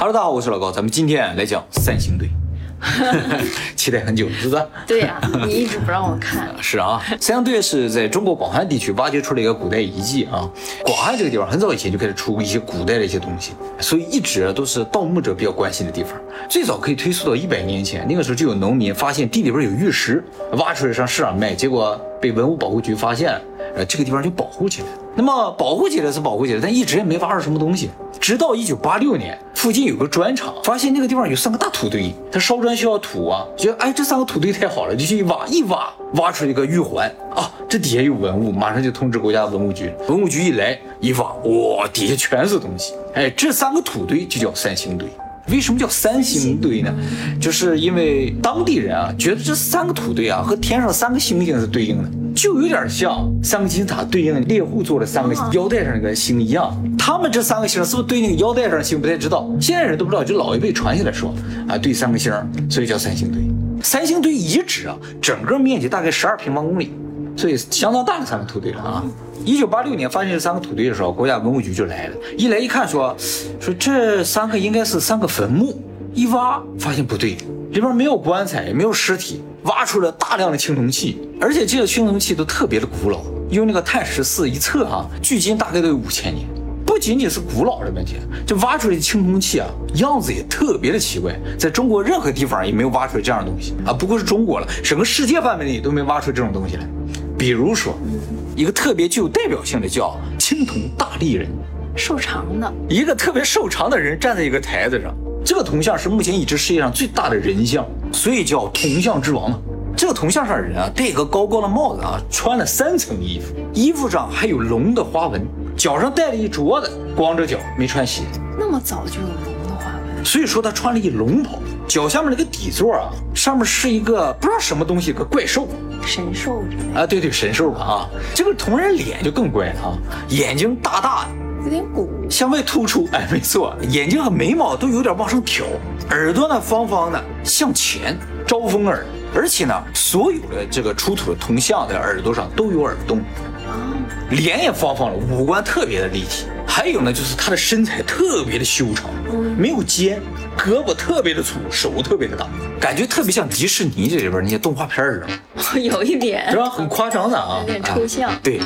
Hello，大家好，我是老高，咱们今天来讲三星堆，期待很久，是不是？对呀、你一直不让我看。是啊，三星堆是在中国广汉地区挖掘出了一个古代遗迹啊。广汉这个地方很早以前就开始出一些古代的一些东西，所以一直都是盗墓者比较关心的地方。最早可以推溯到一百年前，那个时候就有农民发现地里边有玉石，挖出来上市场卖，结果被文物保护局发现了，这个地方就保护起来。那么保护起来是保护起来，但一直也没挖出什么东西。直到一九八六年，附近有个砖厂，发现那个地方有三个大土堆，他烧砖需要土啊，觉得哎这三个土堆太好了，就去挖，一挖挖出一个玉环啊，这底下有文物，马上就通知国家文物局。文物局一来一挖，哇，底下全是东西，哎，这三个土堆就叫三星堆。为什么叫三星堆呢？就是因为当地人啊觉得这三个土堆啊和天上三个星星是对应的，就有点像三个金字塔对应猎户座的三个腰带上那个星一样。他们这三个星是不是对那个腰带上的星不太知道，现在人都不知道，就老一辈传下来说啊对三个星，所以叫三星堆。三星堆遗址啊，整个面积大概十二平方公里，所以相当大的三个土堆了啊。一九八六年发现这三个土堆的时候，国家文物局就来了，一来一看说，说这三个应该是三个坟墓，一挖发现不对，里边没有棺材，也没有尸体，挖出了大量的青铜器，而且这些青铜器都特别的古老，用那个碳十四一测哈、距今大概都有五千年。不仅仅是古老的问题，这挖出来的青铜器啊，样子也特别的奇怪，在中国任何地方也没有挖出来这样的东西啊。不过是中国了，整个世界范围内都没挖出这种东西来。比如说，一个特别具有代表性的叫青铜大立人，瘦长的，一个特别瘦长的人站在一个台子上，这个铜像是目前已知世界上最大的人像，所以叫铜像之王嘛。这个铜像上的人啊，戴个高高的帽子啊，穿了三层衣服，衣服上还有龙的花纹，脚上戴了一镯子，光着脚没穿鞋，那么早就有龙的花纹，所以说他穿了一龙袍。脚下面那个底座啊，上面是一个不知道什么东西，个怪兽神兽啊，对对，神兽吧啊。这个铜人脸就更怪了啊，眼睛大大的，有点鼓。向外突出，哎，没错，眼睛和眉毛都有点往上挑，耳朵呢方方的向前，招风耳，而且呢，所有的这个出土的铜像的耳朵上都有耳洞，啊，脸也方方的，五官特别的立体，还有呢，就是他的身材特别的修长，没有肩，胳膊特别的粗，手特别的大，感觉特别像迪士尼这里边那些动画片儿似的。有一点是吧？很夸张的啊，有点抽象啊对，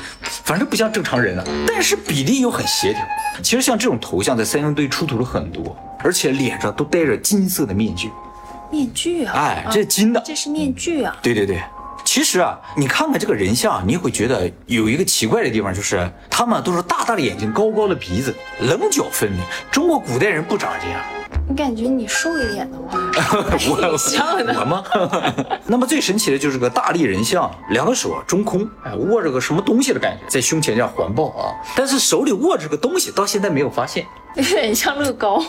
反正不像正常人啊、但是比例又很协调。其实像这种头像在三星堆出土了很多，而且脸上都戴着金色的面具。面具啊，哎，啊这是金的。这是面具啊，对对对。其实啊，你看看这个人像，你会觉得有一个奇怪的地方，就是他们都是大大的眼睛、高高的鼻子、棱角分明。中国古代人不长这样。你感觉你瘦一点的话，我像的我吗？那么最神奇的就是个大力人像，两个手啊中空，哎，握着个什么东西的感觉，在胸前这样环抱啊，但是手里握着个东西，到现在没有发现。有点像乐高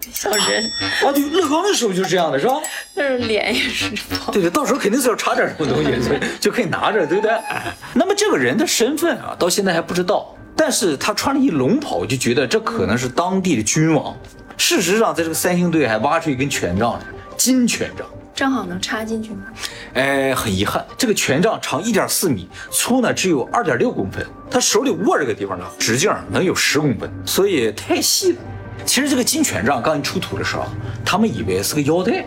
小人，啊，对，乐高的手就是这样的，是吧？但是脸也是。对对，到时候肯定是要插点什么东西，所以就可以拿着，对不对？哎，那么这个人的身份啊，到现在还不知道，但是他穿了一龙袍，我就觉得这可能是当地的君王。事实上，在这个三星堆还挖出一根权杖来，金权杖。正好能插进去吗？哎，很遗憾，这个权杖长一点四米，粗呢只有二点六公分。他手里握这个地方呢，直径能有十公分，所以太细了。其实这个金权杖刚一出土的时候，他们以为是个腰带，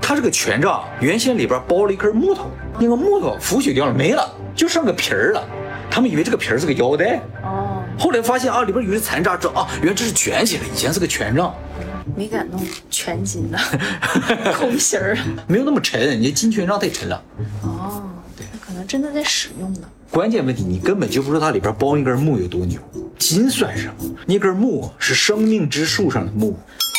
它这个权杖原先里边包了一根木头，那个木头腐朽掉了，没了，就剩个皮儿了。他们以为这个皮儿是个腰带，哦，后来发现啊，里边有些残渣，知道啊，原来这是卷起来，以前是个权杖，没敢弄全金的 空心儿。没有那么沉，你金权杖太沉了。哦，对，可能真的在使用呢。关键问题，你根本就不知道它里边包一根木有多牛。金算什么？那根木是生命之树上的木。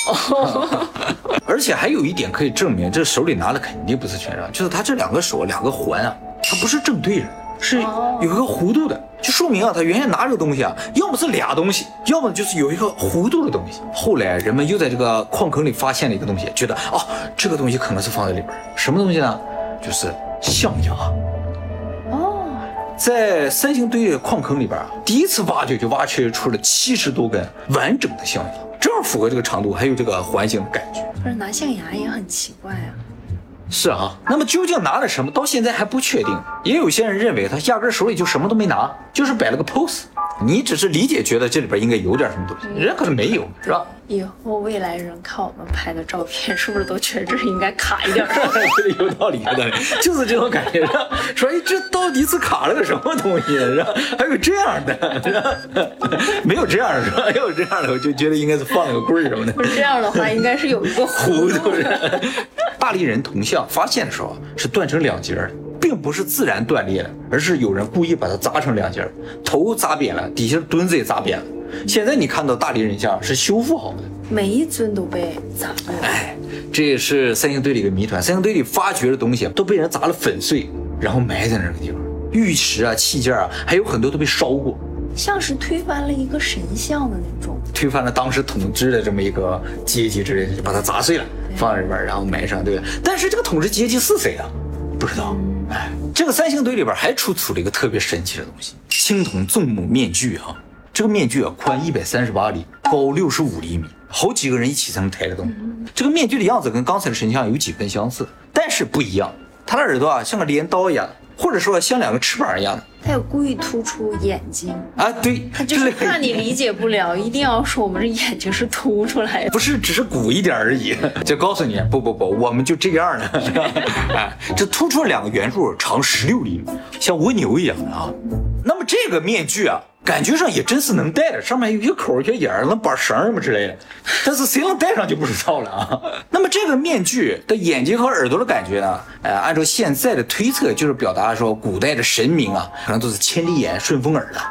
哦 而且还有一点可以证明，这手里拿的肯定不是权杖，就是他这两个手两个环啊，它不是正对着的，是有一个弧度的，就说明啊，他原先拿这个东西啊，要么是俩东西，要么就是有一个弧度的东西。后来人们又在这个矿坑里发现了一个东西，觉得哦，这个东西可能是放在里边，什么东西呢？就是象牙。哦，在三星堆的矿坑里边啊，第一次挖掘就挖掘出了七十多根完整的象牙，正好符合这个长度，还有这个环形的感觉。不是拿象牙也很奇怪啊。是啊，那么究竟拿了什么，到现在还不确定。也有些人认为他压根手里就什么都没拿，就是摆了个 pose。你只是理解觉得这里边应该有点什么东西，人家可是没有，是吧？以后未来人看我们拍的照片，是不是都觉得这应该卡一点有道理，有道理，就是这种感觉。是吧 说，哎，这到底是卡了个什么东西？是吧？还有这样的，是吧？没有这样的，是吧？要有这样的，我就觉得应该是放了个棍儿什么的。不是这样的话，应该是有一个糊涂弧度 是。大力人铜像发现的时候是断成两截儿的，并不是自然断裂的，而是有人故意把它砸成两截儿，头砸扁了，底下墩子也砸扁了。现在你看到大理人像是修复好的。每一尊都被砸了。哎，这也是三星堆里一个谜团。三星堆里发掘的东西都被人砸了粉碎，然后埋在那个地方。玉石啊、器件啊，还有很多都被烧过，像是推翻了一个神像的那种。推翻了当时统治的这么一个阶级之类的，就把它砸碎了，放在里边，然后埋上，对吧？但是这个统治阶级是谁啊？不知道。哎，这个三星堆里边还出土了一个特别神奇的东西——青铜纵目面具啊。这个面具啊，宽一百三十八厘，高六十五厘米，好几个人一起才能抬得动。这个面具的样子跟刚才的神像有几分相似，但是不一样。它的耳朵啊，像个镰刀一样，或者说像两个翅膀一样的。他有故意突出眼睛，啊，对，他就是怕你理解不了，一定要说我们这眼睛是凸出来的。不是，只是鼓一点而已，就告诉你，不不不，我们就这样的。哎，这突出两个圆柱，长十六厘米，像蜗牛一样的啊。那么这个面具啊，感觉上也真是能戴的，上面有一个口、一些眼儿，能绑绳什么之类的。但是谁能戴上就不知道了啊。那么这个面具的眼睛和耳朵的感觉呢？呃，按照现在的推测，就是表达说古代的神明啊，可能都是千里眼、顺风耳的。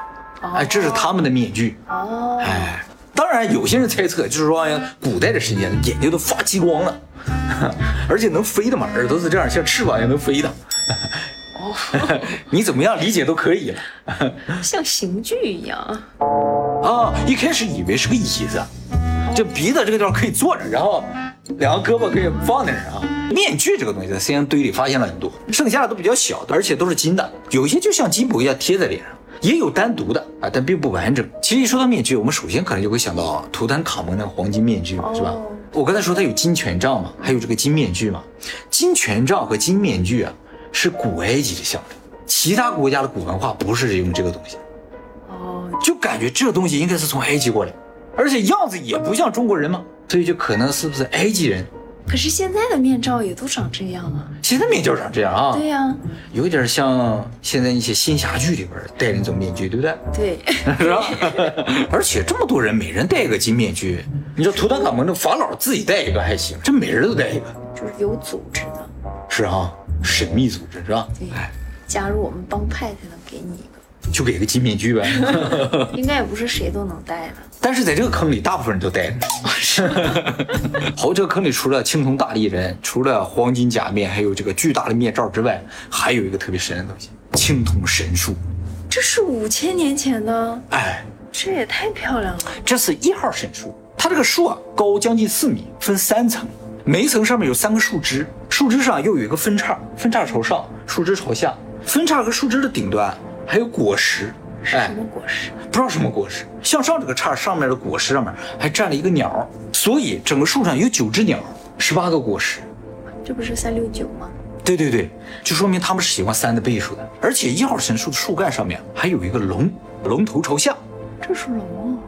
哎，这是他们的面具。哦，哎，当然有些人猜测，就是说古代的神仙眼睛都发激光了，而且能飞的嘛，耳朵是这样像翅膀一样能飞的。哦，你怎么样理解都可以了。像刑具一样。啊，一开始以为是个椅子，就鼻子这个地方可以坐着，然后两个胳膊可以放在那儿啊。面具这个东西在 C N 堆里发现了很多，剩下的都比较小的，而且都是金的，有些就像金箔一样贴在脸上，也有单独的啊，但并不完整。其实一说到面具，我们首先可能就会想到图坦卡蒙那个黄金面具，是吧？哦我刚才说它有金权杖嘛，还有这个金面具嘛。金权杖和金面具啊，是古埃及的象征，其他国家的古文化不是用这个东西，哦，就感觉这东西应该是从埃及过来，而且样子也不像中国人嘛，所以就可能是不是埃及人？可是现在的面罩也都长这样啊。现在面罩长这样啊，对呀、有点像现在一些仙侠剧里边戴那种面具，对不对？对，是吧？而且这么多人，每人戴一个金面具，你说图坦卡蒙的法老自己戴一个还行，这每人都戴一个，就是有组织的。是啊，神秘组织是吧？对哎，加入我们帮派才能给你一个就给个金面具呗。应该也不是谁都能戴的。但是在这个坑里，大部分人都戴着。好，这个坑里除了青铜大力人，除了黄金假面，还有这个巨大的面罩之外，还有一个特别神的东西——青铜神树。这是五千年前的，哎，这也太漂亮了。这是一号神树，它这个树啊高将近四米，分三层，每一层上面有三个树枝，树枝上又有一个分叉，分叉朝上，树枝朝下，分叉和树枝的顶端还有果实，是什么果实？不知道什么果实。向上这个叉上面的果实上面还站了一个鸟，所以整个树上有九只鸟，十八个果实。这不是三六九吗？对对对，就说明他们是喜欢三的倍数的。而且一号神树的树干上面还有一个龙，龙头朝下。这是龙啊！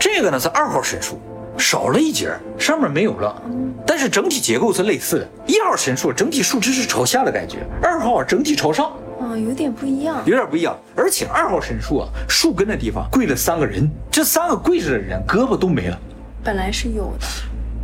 这个呢是二号神树，少了一节，上面没有了，但是整体结构是类似的。一号神树整体树枝是朝下的感觉，二号整体朝上，啊，有点不一样。有点不一样。而且二号神树啊，树根的地方跪了三个人，这三个跪着的人胳膊都没了。本来是有的，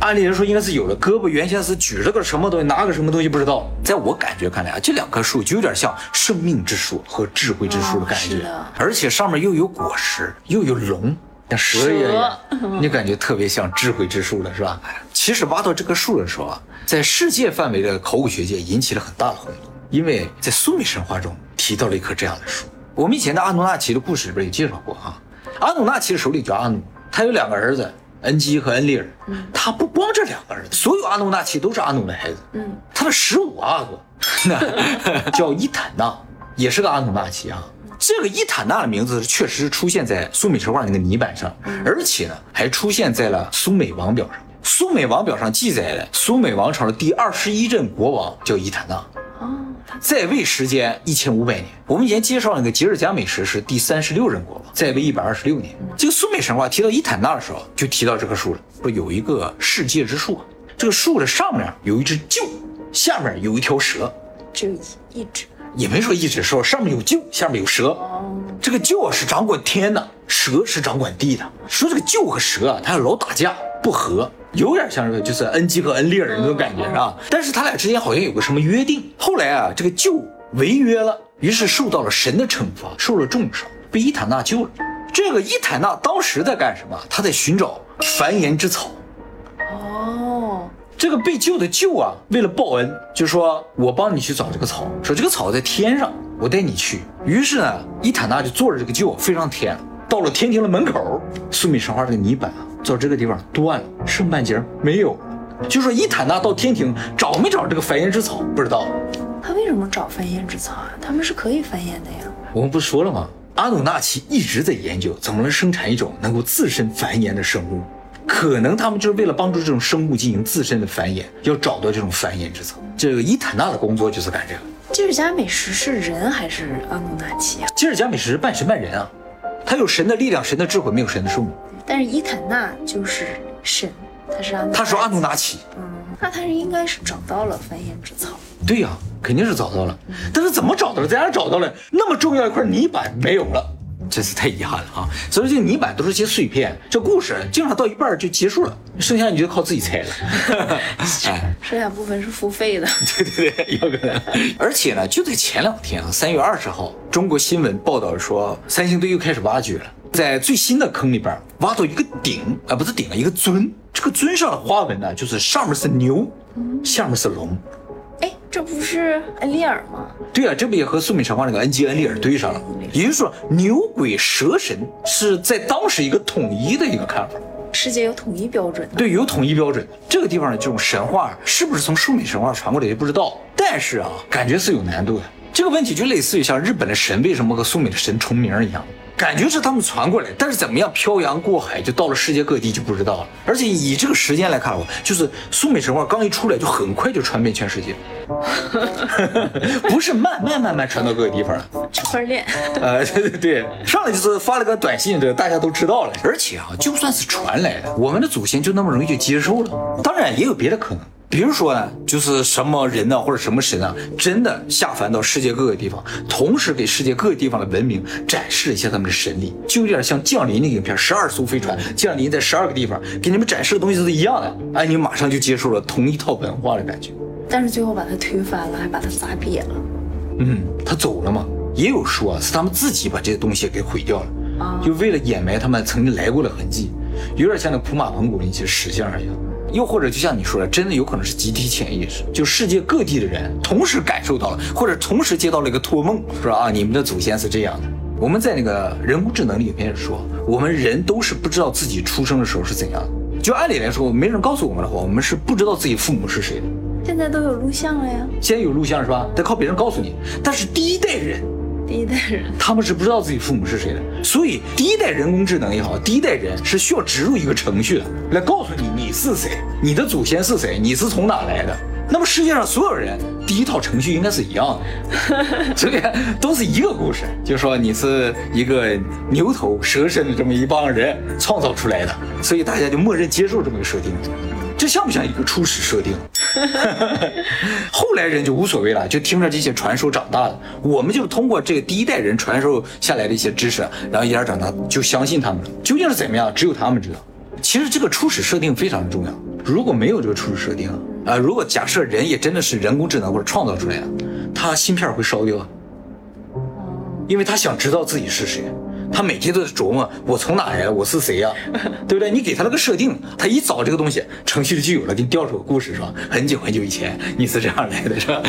按理来说应该是有的，胳膊原先是举着个什么东西，拿个什么东西不知道。在我感觉看来啊，这两棵树就有点像生命之树和智慧之树的感觉，哦而且上面又有果实，又有龙，像蛇一样，你感觉特别像智慧之树了，是吧？其实挖到这棵树的时候啊，在世界范围的考古学界引起了很大的轰动，因为在苏美神话中提到了一棵这样的树。我们以前的阿努纳奇的故事里边有介绍过啊，阿努纳奇的首领叫阿努，他有两个儿子。恩基和恩利尔，他不光这两个儿子，所有阿努纳奇都是阿努的孩子。嗯，他的十五阿哥 叫伊坦纳，也是个阿努纳奇啊。这个伊坦纳的名字确实出现在苏美神话那个泥板上，而且呢还出现在了苏美王表上。苏美王表上记载了苏美王朝的第二十一任国王叫伊坦纳。哦，在位时间一千五百年。我们以前介绍那个吉尔加美什是第三十六任国王，在位一百二十六年。这个苏美神话提到伊坦纳的时候，就提到这棵树了，说有一个世界之树，这个树的上面有一只鹫，下面有一条蛇，只有一只。也没说一直，说上面有鹫，下面有蛇。这个鹫啊是掌管天的，蛇是掌管地的。说这个鹫和蛇啊，它老打架不和，有点像是就是恩基和恩利尔那种感觉啊。但是他俩之间好像有个什么约定。后来啊，这个鹫违约了，于是受到了神的惩罚，受了重伤，被伊坦纳救了。这个伊坦纳当时在干什么？他在寻找繁衍之草。这个被救的救啊，为了报恩，就说我帮你去找这个草，说这个草在天上，我带你去。于是呢，伊坦纳就坐着这个鹫飞上天了。到了天庭的门口，苏美神话这个泥板啊，到这个地方断了，剩半截没有了。就说伊坦纳到天庭找没找这个繁衍之草，不知道。他为什么找繁衍之草啊？他们是可以繁衍的呀。我们不是说了吗？阿努纳奇一直在研究怎么能生产一种能够自身繁衍的生物，可能他们就是为了帮助这种生物进行自身的繁衍，要找到这种繁衍之策。这个伊坦纳的工作就是干这个。吉尔加美什是人还是阿努纳奇啊？吉尔加美什是半神半人啊，他有神的力量、神的智慧，没有神的寿命。但是伊坦纳就是神，他是阿努。他是阿努纳奇，嗯，那他是应该是找到了繁衍之草。对呀、肯定是找到了，但是怎么找到了？在哪找到了？那么重要一块泥板没有了，真是太遗憾了啊！所以这个泥板都是些碎片，这故事经常到一半就结束了，剩下你就靠自己猜了。哎，剩下部分是付费的。对对对，有可能。而且呢，就在前两天啊，三月二十号，中国新闻报道说，三星堆又开始挖掘了，在最新的坑里边挖到一个鼎啊，不是鼎啊，一个尊。这个尊上的花纹呢，就是上面是牛，下面是龙。哎，这不是恩利尔吗？对啊，这不也和苏美神话那个恩基恩利尔对上了？也就是说，牛鬼蛇神是在当时一个统一的一个看法，世界有统一标准的。对，有统一标准。这个地方的这种神话是不是从苏美神话传过来也不知道，但是啊，感觉是有难度的。这个问题就类似于像日本的神为什么和苏美的神重名一样，感觉是他们传过来，但是怎么样漂洋过海就到了世界各地就不知道了。而且以这个时间来看的话，就是苏美神话刚一出来就很快就传遍全世界，不是慢慢慢慢传到各个地方了。区块链，呃，对对对，上来就是发了个短信，这个大家都知道了。而且啊，就算是传来的，我们的祖先就那么容易就接受了？当然也有别的可能，比如说呢，就是什么人呢，或者什么神啊，真的下凡到世界各个地方，同时给世界各个地方的文明展示一下他们的神力，就有点像降临那个影片，十二艘飞船降临在十二个地方，给你们展示的东西都是一样的，哎，你马上就接受了同一套文化的感觉。但是最后把他推翻了，还把他砸瘪了。嗯，他走了嘛？也有说啊，是他们自己把这些东西给毁掉了，啊就为了掩埋他们曾经来过的痕迹，有点像那普马彭古的一些石像一样。又或者就像你说的，真的有可能是集体潜意识，就世界各地的人同时感受到了，或者同时接到了一个托梦，说啊，你们的祖先是这样的。我们在那个人工智能里面说，我们人都是不知道自己出生的时候是怎样的。就按理来说，没人告诉我们的话，我们是不知道自己父母是谁的。现在都有录像了呀，现在有录像是吧？得靠别人告诉你。但是第一代人，第一代人。他们是不知道自己父母是谁的，所以第一代人工智能也好，第一代人是需要植入一个程序的，来告诉你你是谁，你的祖先是谁，你是从哪来的。那么世界上所有人第一套程序应该是一样的，所 以都是一个故事，就说你是一个牛头蛇身的这么一帮人创造出来的，所以大家就默认接受这么一个设定。这像不像一个初始设定？后来人就无所谓了，就听着这些传说长大的。我们就通过这个第一代人传授下来的一些知识，然后一点长大就相信他们了。究竟是怎么样，只有他们知道。其实这个初始设定非常的重要。如果没有这个初始设定啊、如果假设人也真的是人工智能或者创造出来的，他芯片会烧掉，因为他想知道自己是谁。他每天都在琢磨我从哪来，我是谁呀、对不对？你给他了个设定，他一找这个东西，程序就有了，给你调出个故事是吧？很久很久以前你是这样来的是吧？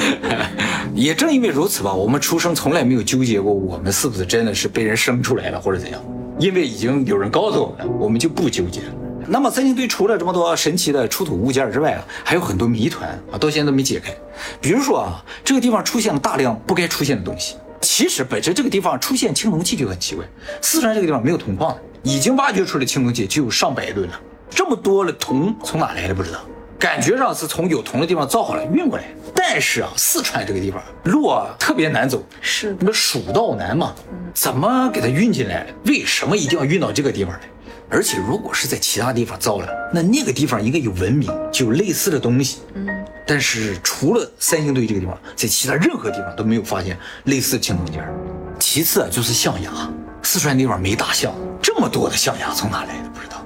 也正因为如此吧，我们出生从来没有纠结过我们是不是真的是被人生出来了或者怎样，因为已经有人告诉我们了，我们就不纠结了。那么三星堆除了这么多神奇的出土物件之外啊，还有很多谜团啊，到现在都没解开。比如说啊，这个地方出现了大量不该出现的东西。其实本身这个地方出现青铜器就很奇怪，四川这个地方没有铜矿，已经挖掘出来的青铜器就有上百吨了，这么多的铜从哪来的不知道。感觉上是从有铜的地方造好了运过来。但是啊，四川这个地方路啊特别难走，是那个蜀道难嘛，怎么给它运进来？为什么一定要运到这个地方来？而且如果是在其他地方造了，那那个地方应该有文明，就有类似的东西。嗯，但是除了三星堆这个地方，在其他任何地方都没有发现类似青铜件儿。其次啊，就是象牙，四川地方没大象，这么多的象牙从哪来的？不知道。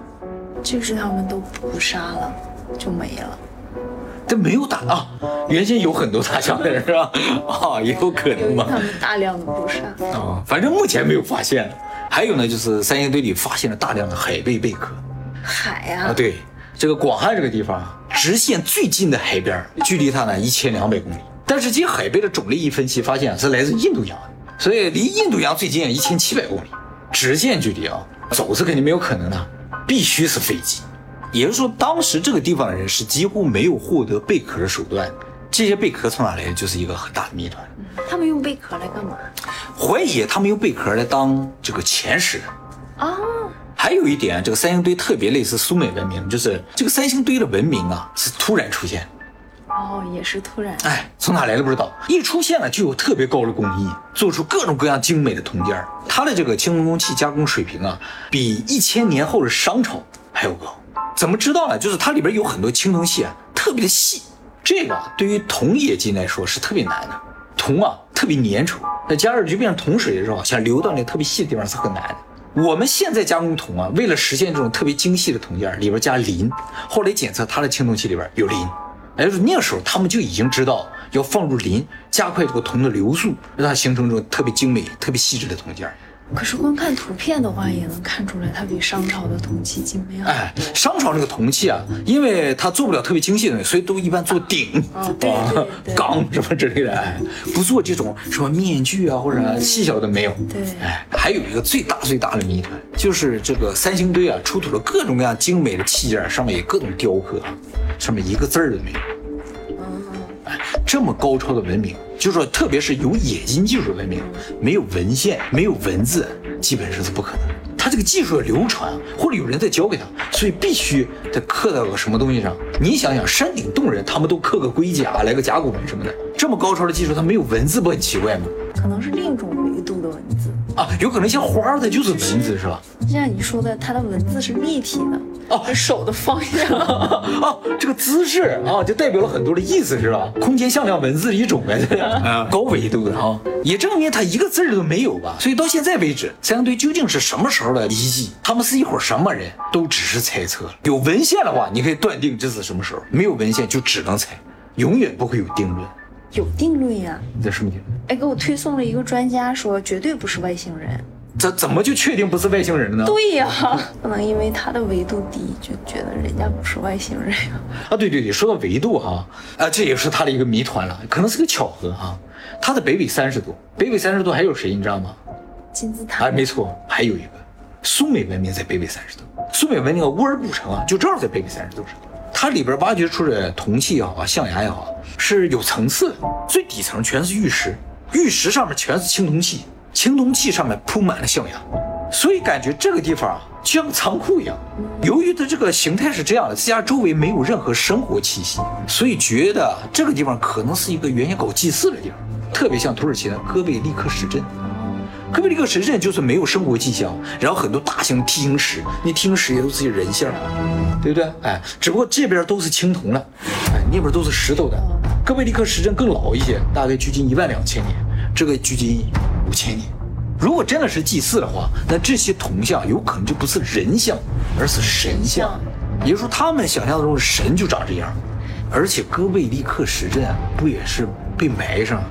就是他们都捕杀了，就没了。但没有打啊，原先有很多大象的是吧？啊，也有可能吧。他们大量的捕杀。啊，反正目前没有发现。还有呢，就是三星堆里发现了大量的海贝贝壳。海呀、啊，对，这个广汉这个地方啊，直线最近的海边，距离它呢一千两百公里。但是这海贝的种类一分析，发现啊是来自印度洋，所以离印度洋最近一千七百公里，直线距离啊，走是肯定没有可能的，必须是飞机。也就是说，当时这个地方的人是几乎没有获得贝壳的手段，这些贝壳从哪来的，就是一个很大的谜团。他们用贝壳来干嘛？怀疑他们用贝壳来当这个前世。啊，还有一点，这个三星堆特别类似苏美文明，就是这个三星堆的文明啊是突然出现，哦，也是突然。哎，从哪来的不知道，一出现了就有特别高的工艺，做出各种各样精美的铜件儿。它的这个青铜器加工水平啊，比一千年后的商朝还要高。怎么知道呢？就是它里边有很多青铜器啊，特别的细，这个对于铜冶金来说是特别难的。铜啊特别粘稠，那加热就变成铜水的时候，想流到那特别细的地方是很难的。我们现在加工铜啊，为了实现这种特别精细的铜件，里边加磷，后来检测它的青铜器里边有磷，也就是那个时候他们就已经知道要放入磷，加快这个铜的流速，让它形成这种特别精美、特别细致的铜件。可是光看图片的话，也能看出来它比商朝的铜器精美啊。哎，商朝这个铜器啊，因为它做不了特别精细的东西，所以都一般做鼎、哦对对对缸什么之类的，哎，不做这种什么面具啊或者细小的没有。对哎，还有一个最大最大的谜团，就是这个三星堆啊，出土了各种各样精美的器件，上面有各种雕刻，上面一个字儿都没有。这么高超的文明，就是说特别是有冶金技术的文明，没有文献，没有文字，基本上是不可能。他这个技术要流传，或者有人在教给他，所以必须得刻到个什么东西上。你想想，山顶洞人他们都刻个龟甲，来个甲骨文什么的，这么高超的技术，他没有文字不很奇怪吗？可能是另一种维度的文字。啊，有可能像花儿，它就是文字是吧？就像你说的，它的文字是立体的，哦手的方向。啊，这个姿势啊，就代表了很多的意思，是吧？空间向量文字的一种呗，这个 高维度的哈，也证明它一个字儿都没有吧。所以到现在为止，三星堆究竟是什么时候的遗迹？他们是一伙什么人，都只是猜测。有文献的话，你可以断定这是什么时候；没有文献，就只能猜，永远不会有定论。有定论呀！你在什么定论？哎，给我推送了一个专家说，绝对不是外星人。这怎么就确定不是外星人呢？对呀，不能因为他的维度低就觉得人家不是外星人呀。啊，对对对，说到维度哈，啊，这也是他的一个谜团了，可能是个巧合哈。他的北纬三十度，北纬三十度还有谁你知道吗？金字塔啊，没错，还有一个苏美文明在北纬三十度，苏美文明的乌尔古城啊，就正好在北纬三十度上。它里边挖掘出的铜器也好啊，象牙也好，是有层次的，最底层全是玉石，玉石上面全是青铜器，青铜器上面铺满了象牙，所以感觉这个地方啊，就像仓库一样。由于它这个形态是这样的，再加上周围没有任何生活气息，所以觉得这个地方可能是一个原先搞祭祀的地方，特别像土耳其的戈贝利克石阵。戈贝利克石阵就是没有生活迹象，然后很多大型梯形石，那梯形石也都是些人像，对不对？哎，只不过这边都是青铜了，哎，那边都是石头的。戈贝利克石阵更老一些，大概距今一万两千年，这个距今五千年。如果真的是祭祀的话，那这些铜像有可能就不是人像，而是神像。也就是说，他们想象中的神就长这样。而且戈贝利克石阵啊不也是被埋上，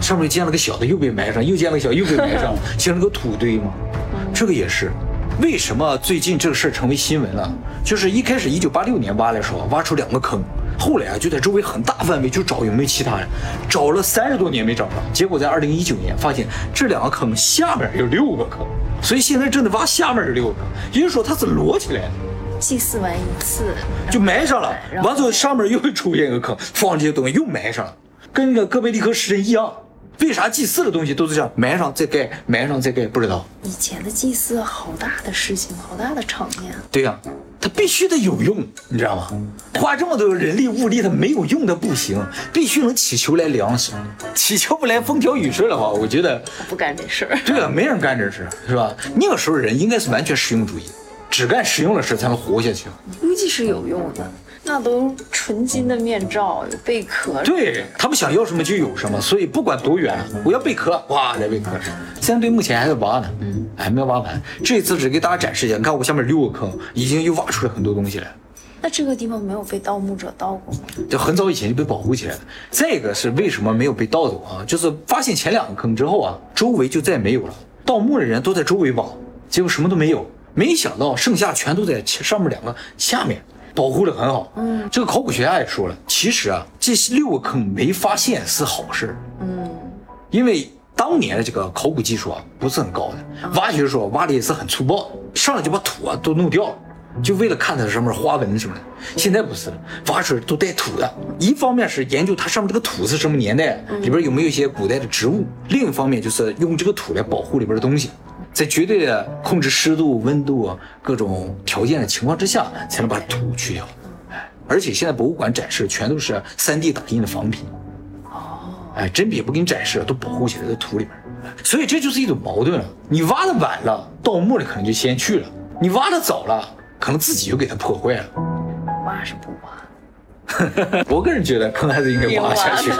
上面建了个小的，又被埋上，又建了个小，又被埋上，形成个土堆吗？这个也是。为什么最近这个事儿成为新闻了？就是一开始一九八六年挖的时候，挖出两个坑，后来啊就在周围很大范围就找有没有其他人，找了三十多年没找着，结果在二零一九年发现这两个坑下面有六个坑，所以现在正在挖下面这六个坑，也就是说它是摞起来的。祭祀完一次就埋上了，完之后上面又会出现一个坑，放这些东西又埋上了，跟那个哥贝利克石人一样。为啥祭祀的东西都是这样埋上再盖，埋上再盖？不知道。以前的祭祀好大的事情，好大的场面啊。对呀、它必须得有用，你知道吗？花这么多人力物力，它没有用的不行，必须能祈求来粮食，祈求不来风调雨顺的话，我觉得不干这事儿。对啊，没人干这事，是吧？那个时候人应该是完全实用主义，只干实用的事才能活下去。估计是有用的，那都纯金的面罩，有贝壳。对他们想要什么就有什么，所以不管多远，我要贝壳，哇，来贝壳。现在队目前还在挖呢，嗯，还没有挖完。这次只给大家展示一下，你看我下面六个坑，已经又挖出来很多东西来。那这个地方没有被盗墓者盗过吗？这很早以前就被保护起来了。再一个是为什么没有被盗走啊？就是发现前两个坑之后啊，周围就再也没有了。盗墓的人都在周围挖，结果什么都没有。没想到剩下全都在上面两个下面，保护的很好。嗯，这个考古学家也说了，其实啊，这六个坑没发现是好事。嗯，因为当年的这个考古技术啊不是很高的，挖掘的时候挖的也是很粗暴，上来就把土啊都弄掉了。就为了看它上面花纹什么的，现在不是了，挖出来都带土的。一方面是研究它上面这个土是什么年代，里边有没有一些古代的植物；另一方面就是用这个土来保护里边的东西，在绝对的控制湿度、温度各种条件的情况之下，才能把土去掉。哎，而且现在博物馆展示全都是 3D 打印的仿品。哦，哎，真品不给你展示，都保护起来在土里面。所以这就是一种矛盾了：你挖的晚了，盗墓的可能就先去了；你挖的早了。可能自己就给它破坏了，挖是不挖，我个人觉得坑还是应该挖下去。